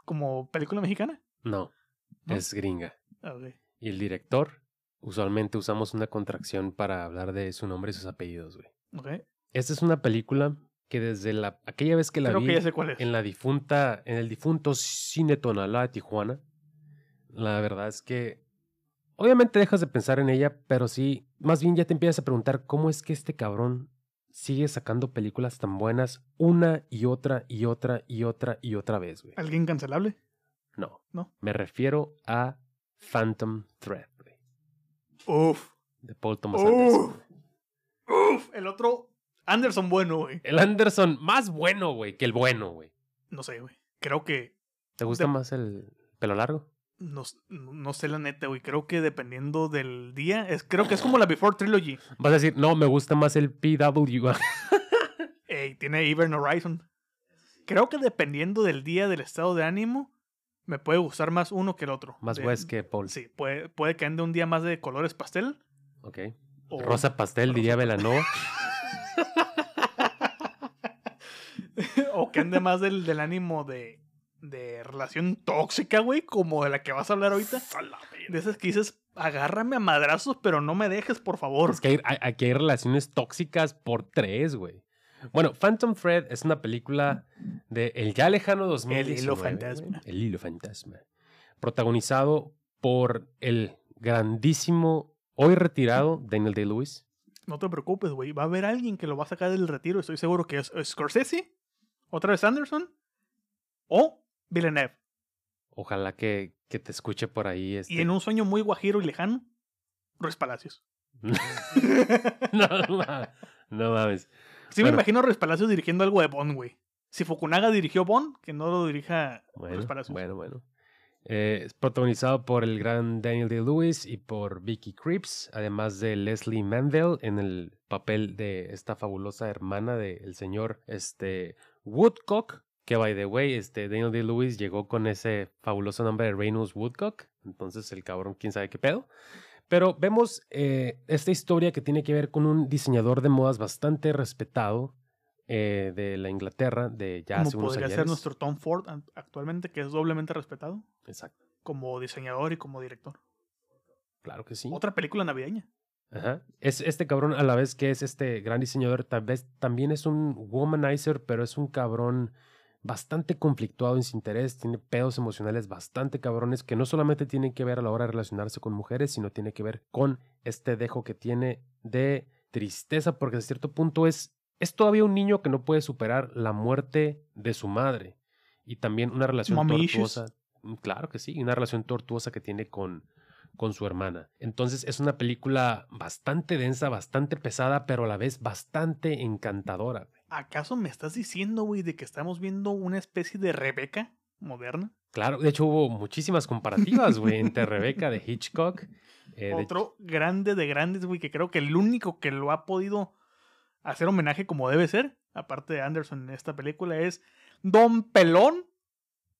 como película mexicana. No, ¿No? es gringa. Ok. Y el director, usualmente usamos una contracción para hablar de su nombre y sus apellidos, güey. ok. Esta es una película que desde la aquella vez que la Creo vi que ya sé cuál es. en la difunta, en el difunto Cine Tonalá de Tijuana, la verdad es que obviamente dejas de pensar en ella, pero sí, más bien ya te empiezas a preguntar cómo es que este cabrón sigue sacando películas tan buenas una y otra y otra y otra y otra vez, güey. ¿Alguien cancelable? No, ¿No? me refiero a Phantom Thread, güey, Uf. de Paul Thomas Uf. Anderson. güey. Uf. El otro, Anderson bueno, güey. El Anderson más bueno, güey, que el bueno, güey. No sé, güey. Creo que ¿Te gusta De- más el pelo largo? No, no sé la neta, güey. Creo que dependiendo del día, es, creo que es como la Before Trilogy. Vas a decir, no, me gusta más el PW. Ey, tiene Event Horizon. Creo que dependiendo del día, del estado de ánimo, me puede gustar más uno que el otro. más De- West que Paul. Sí, puede, puede que ande un día más de colores pastel. Ok. o- Rosa pastel, Rosa diría pastel. Belanova. o que ande más del, del ánimo de, de relación tóxica, güey, como de la que vas a hablar ahorita. De esas que dices, agárrame a madrazos, pero no me dejes, por favor. es que hay, hay- aquí hay relaciones tóxicas por tres, güey. Bueno, Phantom Thread es una película de el ya lejano 2019. hilo güey. fantasma. El hilo fantasma. Protagonizado por el grandísimo, hoy retirado, Daniel Day-Lewis. No te preocupes, güey. Va a haber alguien que lo va a sacar del retiro. Estoy seguro que es Scorsese, otra vez Anderson o Villeneuve. Ojalá que, que te escuche por ahí. Este... Y en un sueño muy guajiro y lejano, Ruiz Palacios. no, ma- no mames. Sí me imagino a Ruiz Palacios dirigiendo algo de Bond, güey. Si Fukunaga dirigió Bond, que no lo dirija Bueno, Ruiz Palacios. bueno, bueno. Eh, es protagonizado por el gran Daniel Day-Lewis y por Vicky Creeps, además de Leslie Manville en el papel de esta fabulosa hermana del señor este, Woodcock, que by the way, este, Daniel Day-Lewis llegó con ese fabuloso nombre de Reynolds Woodcock, entonces el cabrón, quién sabe qué pedo. Pero vemos eh, esta historia que tiene que ver con un diseñador de modas bastante respetado eh, de la Inglaterra de ya Como hace unos podría ser nuestro Tom Ford actualmente, que es doblemente respetado Exacto, como diseñador y como director. claro que sí. Otra película navideña. Ajá. Es este cabrón a la vez que es este gran diseñador, tal vez también es un womanizer, pero es un cabrón bastante conflictuado en su interés, tiene pedos emocionales bastante cabrones que no solamente tienen que ver a la hora de relacionarse con mujeres, sino tiene que ver con este dejo que tiene de tristeza, porque a cierto punto es, es todavía un niño que no puede superar la muerte de su madre y también una relación Mommy tortuosa. Mm, Claro que sí, una relación tortuosa que tiene con, con su hermana. Entonces es una película bastante densa, bastante pesada, pero a la vez bastante encantadora. ¿Acaso me estás diciendo, güey, de que estamos viendo una especie de Rebeca moderna? Claro, de hecho hubo muchísimas comparativas, güey, entre Rebeca de Hitchcock. eh, de- Otro grande de grandes, güey, que creo que el único que lo ha podido hacer homenaje como debe ser, aparte de Anderson en esta película, es Don Pelón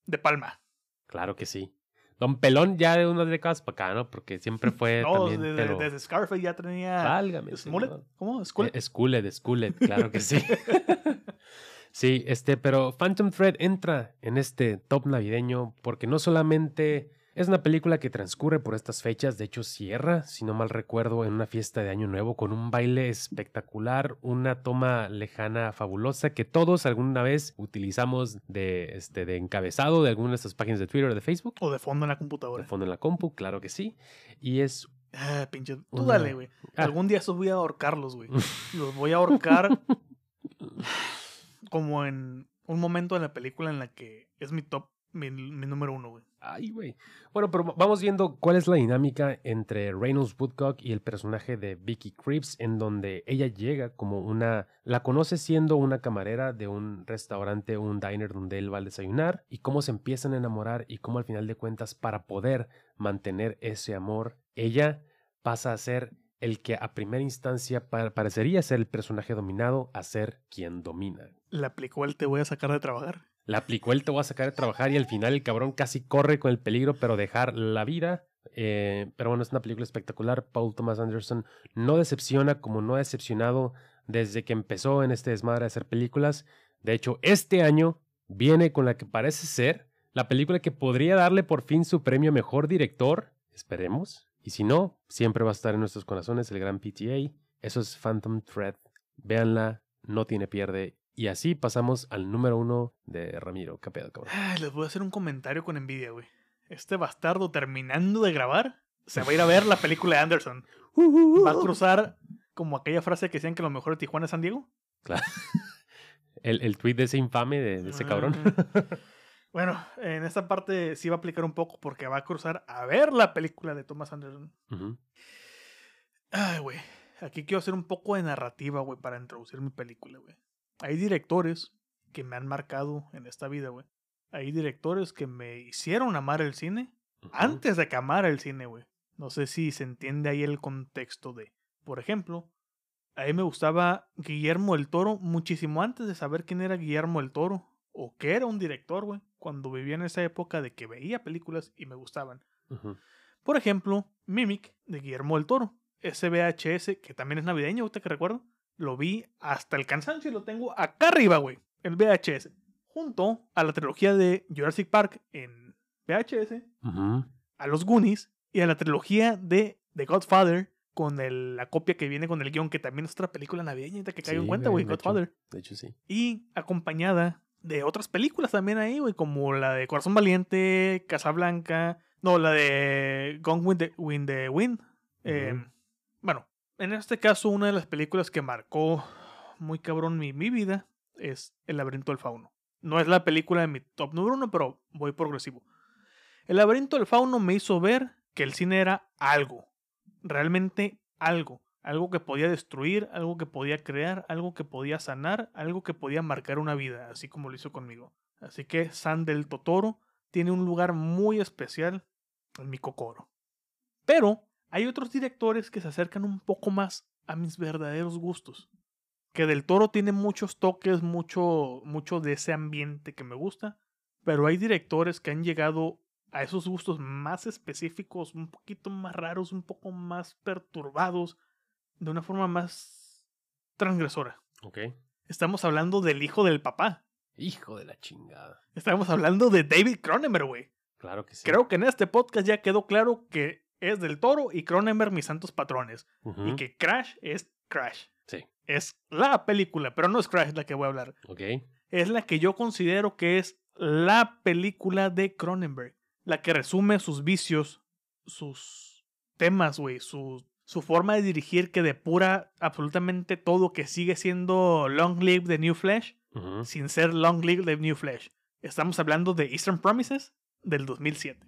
de Palma. Claro que sí. Don Pelón ya de unas décadas para acá, ¿no? Porque siempre fue No, también, desde, pero... desde Scarface ya tenía... Válgame, ¿Smollett? señor. ¿Cómo? ¿Scullet? Eh, Scullet, claro que sí. sí, este, pero Phantom Thread entra en este top navideño porque no solamente es una película que transcurre por estas fechas, de hecho cierra, si no mal recuerdo, en una fiesta de Año Nuevo con un baile espectacular, una toma lejana fabulosa que todos alguna vez utilizamos de, este, de encabezado de alguna de estas páginas de Twitter o de Facebook. O de fondo en la De computadora. fondo en la compu, claro que sí. Y es Ah, pinche. Tú Una- dale, güey. Ah. Algún día esos voy a ahorcarlos, güey. Los voy a ahorcar como en un momento de la película en la que es mi top, mi, mi número uno, güey. Ay. Bueno, pero vamos viendo cuál es la dinámica entre Reynolds Woodcock y el personaje de Vicky Creeps, en donde ella llega como una. La conoce siendo una camarera de un restaurante, un diner donde él va a desayunar, y cómo se empiezan a enamorar, y cómo al final de cuentas, para poder mantener ese amor, ella pasa a ser el que a primera instancia pa- parecería ser el personaje dominado, a ser quien domina. Le aplicó el te voy a sacar de trabajar. La aplicó él, te voy a sacar de trabajar y al final el cabrón casi corre con el peligro, pero dejar la vida. Eh, pero bueno, es una película espectacular. Paul Thomas Anderson no decepciona como no ha decepcionado desde que empezó en este desmadre de hacer películas. De hecho, este año viene con la que parece ser la película que podría darle por fin su premio a mejor director. Esperemos. Y si no, siempre va a estar en nuestros corazones el gran PTA. Eso es Phantom Thread. Véanla, no tiene pierde. Y así pasamos al número uno de Ramiro. ¿Qué pedo, cabrón? Ay, les voy a hacer un comentario con envidia, güey. Este bastardo terminando de grabar se va a ir a ver la película de Anderson. Va a cruzar como aquella frase que decían que lo mejor de Tijuana es San Diego. Claro. El, el tweet de ese infame, de, de ese cabrón. Ah. Bueno, en esta parte sí va a aplicar un poco porque va a cruzar a ver la película de Thomas Anderson. Ay, güey. Aquí quiero hacer un poco de narrativa, güey, para introducir mi película, güey. Hay directores que me han marcado en esta vida, güey. Hay directores que me hicieron amar el cine antes de que amara el cine, güey. No sé si se entiende ahí el contexto de. Por ejemplo, a mí me gustaba Guillermo el Toro muchísimo antes de saber quién era Guillermo el Toro o que era un director, güey. Cuando vivía en esa época de que veía películas y me gustaban. Por ejemplo, Mimic de Guillermo del Toro. Ese VHS, que también es navideño, ahorita que recuerdo. Lo vi hasta el cansancio y lo tengo acá arriba, güey. El VHS. Junto a la trilogía de Jurassic Park en VHS, a los Goonies y a la trilogía de The Godfather con el- la copia que viene con el guion, que también es otra película navideña, que caigo en cuenta, güey, hecho. Godfather. De hecho, sí. Y acompañada de otras películas también ahí, güey, como la de Corazón Valiente, Casablanca, no, la de Gone with the, with the Wind. Eh, Ujú. bueno, en este caso, una de las películas que marcó muy cabrón mi, vida es El laberinto del fauno. No es la película de mi top número uno, pero voy progresivo. El laberinto del fauno me hizo ver que el cine era algo, realmente algo. Algo que podía destruir, algo que podía crear, algo que podía sanar, algo que podía marcar una vida, así como lo hizo conmigo. Así que San del Totoro tiene un lugar muy especial en mi cocoro. Pero hay otros directores que se acercan un poco más a mis verdaderos gustos. Que del Toro tiene muchos toques, mucho, mucho de ese ambiente que me gusta. Pero hay directores que han llegado a esos gustos más específicos, un poquito más raros, un poco más perturbados, de una forma más transgresora. Ok. Estamos hablando del hijo del papá. Hijo de la chingada. Estamos hablando de David Cronenberg, güey. Claro que sí. Creo que en este podcast ya quedó claro que es del Toro y Cronenberg mis santos patrones. Y que Crash es Crash. Sí. Es la película, pero no es Crash la que voy a hablar. Ok. Es la que yo considero que es la película de Cronenberg. La que resume sus vicios, sus temas, güey, su, su forma de dirigir que depura absolutamente todo que sigue siendo Long Live the New Flesh Ujú. sin ser Long Live the New Flesh. Estamos hablando de Eastern Promises del 2007.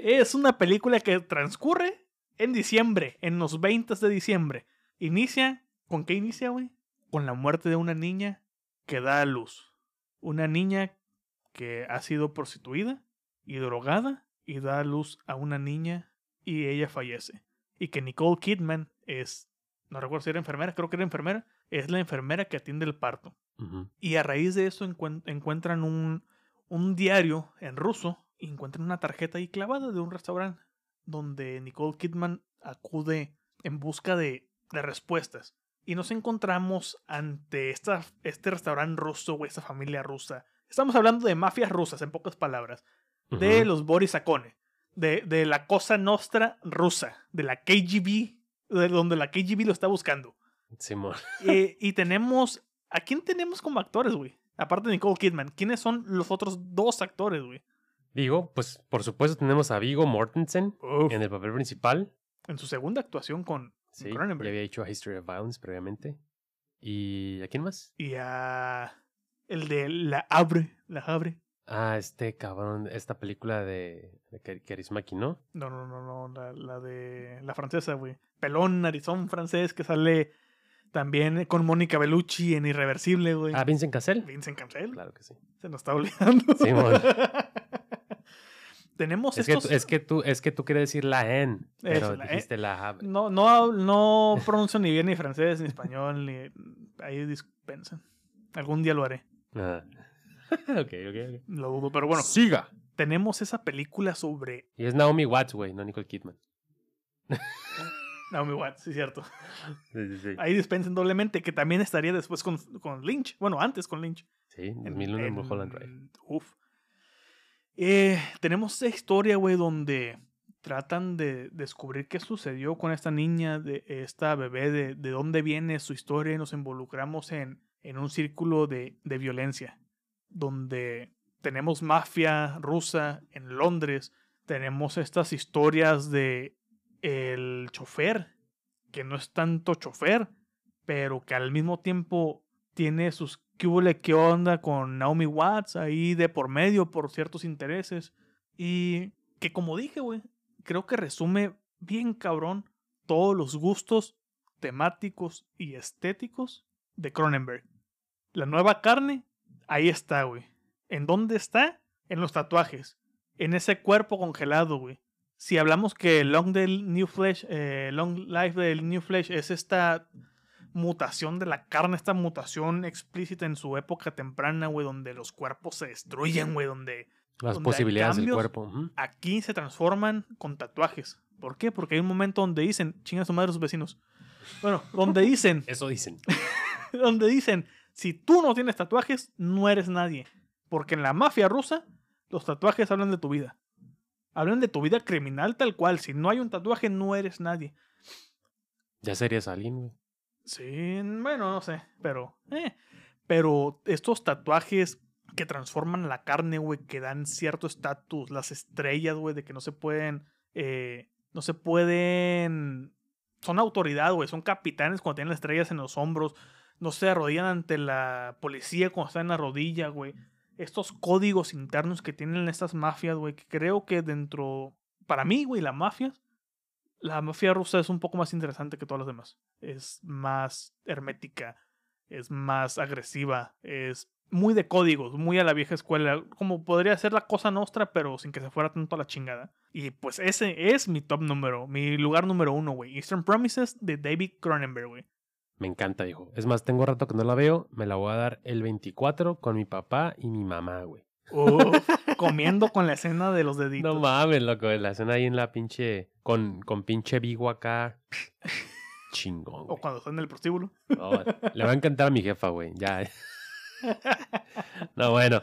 Es una película que transcurre en diciembre, en los 20 de diciembre. Inicia, ¿con qué inicia, güey? Con la muerte de una niña que da a luz. Una niña que ha sido prostituida y drogada y da a luz a una niña y ella fallece. Y que Nicole Kidman es, no recuerdo si era enfermera, creo que era enfermera, es la enfermera que atiende el parto. Y a raíz de eso encuent- encuentran un, un diario en ruso encuentran una tarjeta ahí clavada de un restaurante donde Nicole Kidman acude en busca de, de respuestas. Y nos encontramos ante esta, este restaurante ruso o esta familia rusa. Estamos hablando de mafias rusas, en pocas palabras. De los Borisakone. De, de la Cosa Nostra rusa. De la KGB. De donde la KGB lo está buscando. Simón. Eh, y tenemos. ¿A quién tenemos como actores, güey? Aparte de Nicole Kidman. ¿Quiénes son los otros dos actores, güey? Digo, pues por supuesto tenemos a Vigo Mortensen Uf, en el papel principal. En su segunda actuación con Sí, ya Cronenberg. había hecho a History of Violence previamente. ¿Y a quién más? Y a. El de La Abre. La Abre. Ah, este cabrón, esta película de, de Karismaki, ¿no? No, no, no, no. La, la de. La francesa, güey. Pelón, narizón francés que sale también con Mónica Bellucci en Irreversible, güey. Ah, Vincent Cassel. Vincent Cancel. Claro que sí. Se nos está olvidando. Simón. Tenemos Es estos. es que tú, es que tú quieres decir la N, pero la dijiste la H. No, no, no pronuncio ni bien ni francés, ni español, ni. Ahí dispensen. Algún día lo haré. Ah. ok, ok, ok. Lo dudo, pero bueno. Siga. Tenemos esa película sobre Y es Naomi Watts, güey, no Nicole Kidman. Naomi Watts, sí, cierto. Sí, sí, sí. Ahí dispensen doblemente, que también estaría después con, con Lynch. Bueno, antes con Lynch. Sí, 2001 en Mulholland Drive. Uf. Eh, tenemos esa historia, güey, donde tratan de descubrir qué sucedió con esta niña, de esta bebé, de, de dónde viene su historia y nos involucramos en, en un círculo de, de violencia, donde tenemos mafia rusa en Londres, tenemos estas historias de el chofer, que no es tanto chofer, pero que al mismo tiempo tiene sus qué onda con Naomi Watts ahí de por medio por ciertos intereses. Y que como dije, güey, creo que resume bien cabrón todos los gustos temáticos y estéticos de Cronenberg. La nueva carne, ahí está, güey. ¿En dónde está? En los tatuajes. En ese cuerpo congelado, güey. Si hablamos que Long del New Flesh, eh, Long Life del New Flesh es esta mutación de la carne, esta mutación explícita en su época temprana, güey, donde los cuerpos se destruyen, güey, donde Las donde posibilidades del cuerpo. aquí se transforman con tatuajes. ¿Por qué? Porque hay un momento donde dicen, chinga su madre a sus vecinos. Bueno, donde dicen, Eso dicen. donde dicen, si tú no tienes tatuajes, no eres nadie. Porque en la mafia rusa, los tatuajes hablan de tu vida. Hablan de tu vida criminal tal cual. Si no hay un tatuaje, no eres nadie. Ya serías alguien, güey. Sí, bueno, no sé, pero... eh. Pero estos tatuajes que transforman la carne, güey, que dan cierto estatus, las estrellas, güey, de que no se pueden... eh, no se pueden... Son autoridad, güey, son capitanes cuando tienen las estrellas en los hombros, no se arrodillan ante la policía cuando están en la rodilla, güey. Estos códigos internos que tienen estas mafias, güey, que creo que dentro... Para mí, güey, las mafias La mafia rusa es un poco más interesante que todas las demás. Es más hermética, es más agresiva, es muy de códigos, muy a la vieja escuela, como podría ser la cosa nostra, pero sin que se fuera tanto a la chingada. Y pues ese es mi top número, mi lugar número uno, güey. Eastern Promises de David Cronenberg, güey. Me encanta, viejo. Es más, tengo rato que no la veo. Me la voy a dar el 24 con mi papá y mi mamá, güey. Comiendo con la escena de los deditos. No mames, loco. La escena ahí en la pinche. Con, con pinche Vigo acá. Chingón. o cuando está en el prostíbulo. No, le va a encantar a mi jefa, güey. Ya. No, bueno.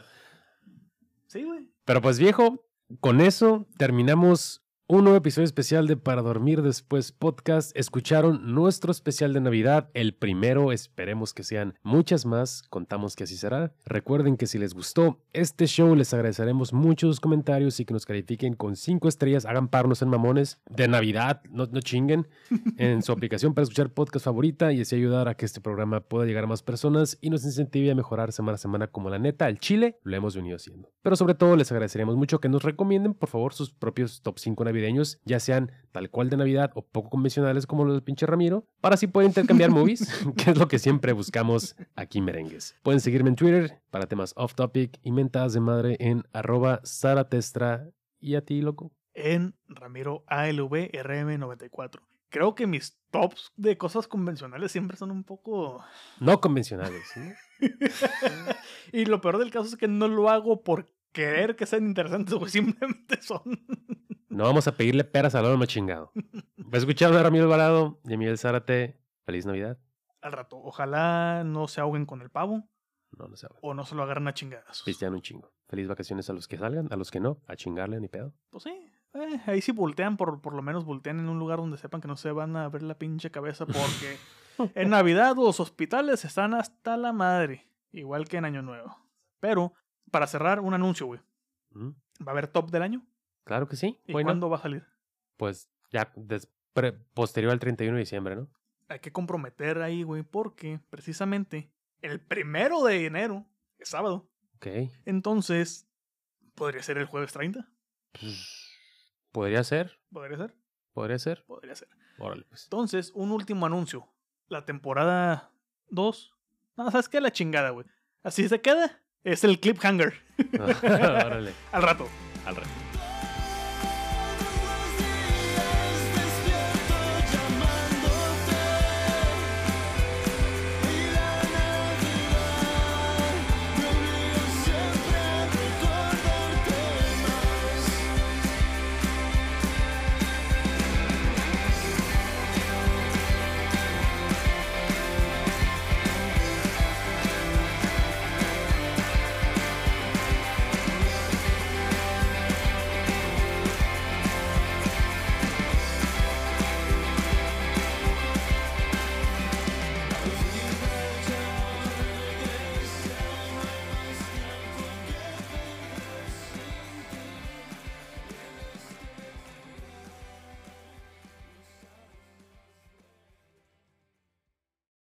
Sí, güey. Pero pues viejo, con eso terminamos un nuevo episodio especial de Para Dormir Después Podcast. Escucharon nuestro especial de Navidad, el primero, esperemos que sean muchas más, contamos que así será. Recuerden que si les gustó este show, les agradeceremos mucho sus comentarios y que nos califiquen con cinco estrellas, hagan parnos en mamones de Navidad, no, no chinguen, en su aplicación para escuchar podcast favorita y así ayudar a que este programa pueda llegar a más personas y nos incentive a mejorar semana a semana como la neta, el chile lo hemos venido haciendo. Pero sobre todo les agradeceríamos mucho que nos recomienden por favor sus propios top 5 navideños, ya sean tal cual de Navidad o poco convencionales como los del pinche Ramiro, para así poder intercambiar movies, que es lo que siempre buscamos aquí en merengues. Pueden seguirme en Twitter para temas off topic y mentadas de madre en arroba saratestra y a ti, loco. En Ramiro ALV RM94. Creo que mis tops de cosas convencionales siempre son un poco. No convencionales, ¿no? y lo peor del caso es que no lo hago por querer que sean interesantes, güey. Simplemente son. No vamos a pedirle peras al horno chingado. Escuchando a Ramiro Alvarado y a Miguel Zárate. Feliz Navidad. Al rato. Ojalá no se ahoguen con el pavo No, no sabe. o no se lo agarren a chingadas. Pistean un chingo. Feliz vacaciones a los que salgan, a los que no, a chingarle ni pedo. Pues sí. eh, ahí sí voltean, por, por lo menos voltean en un lugar donde sepan que no se van a ver la pinche cabeza porque en Navidad los hospitales están hasta la madre, igual que en Año Nuevo. Pero, para cerrar, un anuncio, güey. ¿Mm? ¿Va a haber top del año? Claro que sí. ¿Y cuándo va a salir? Pues ya posterior al 31 de diciembre, ¿no? Hay que comprometer ahí, güey, porque precisamente el primero de enero es sábado. Ok. Entonces, ¿podría ser el jueves 30? Pues, podría ser, ¿Podría ser? podría ser. Podría ser. Órale, pues. Entonces, un último anuncio. La temporada 2. No, ¿sabes qué? La chingada, güey. Así se queda. Es el cliffhanger. Órale. Al rato. Al rato.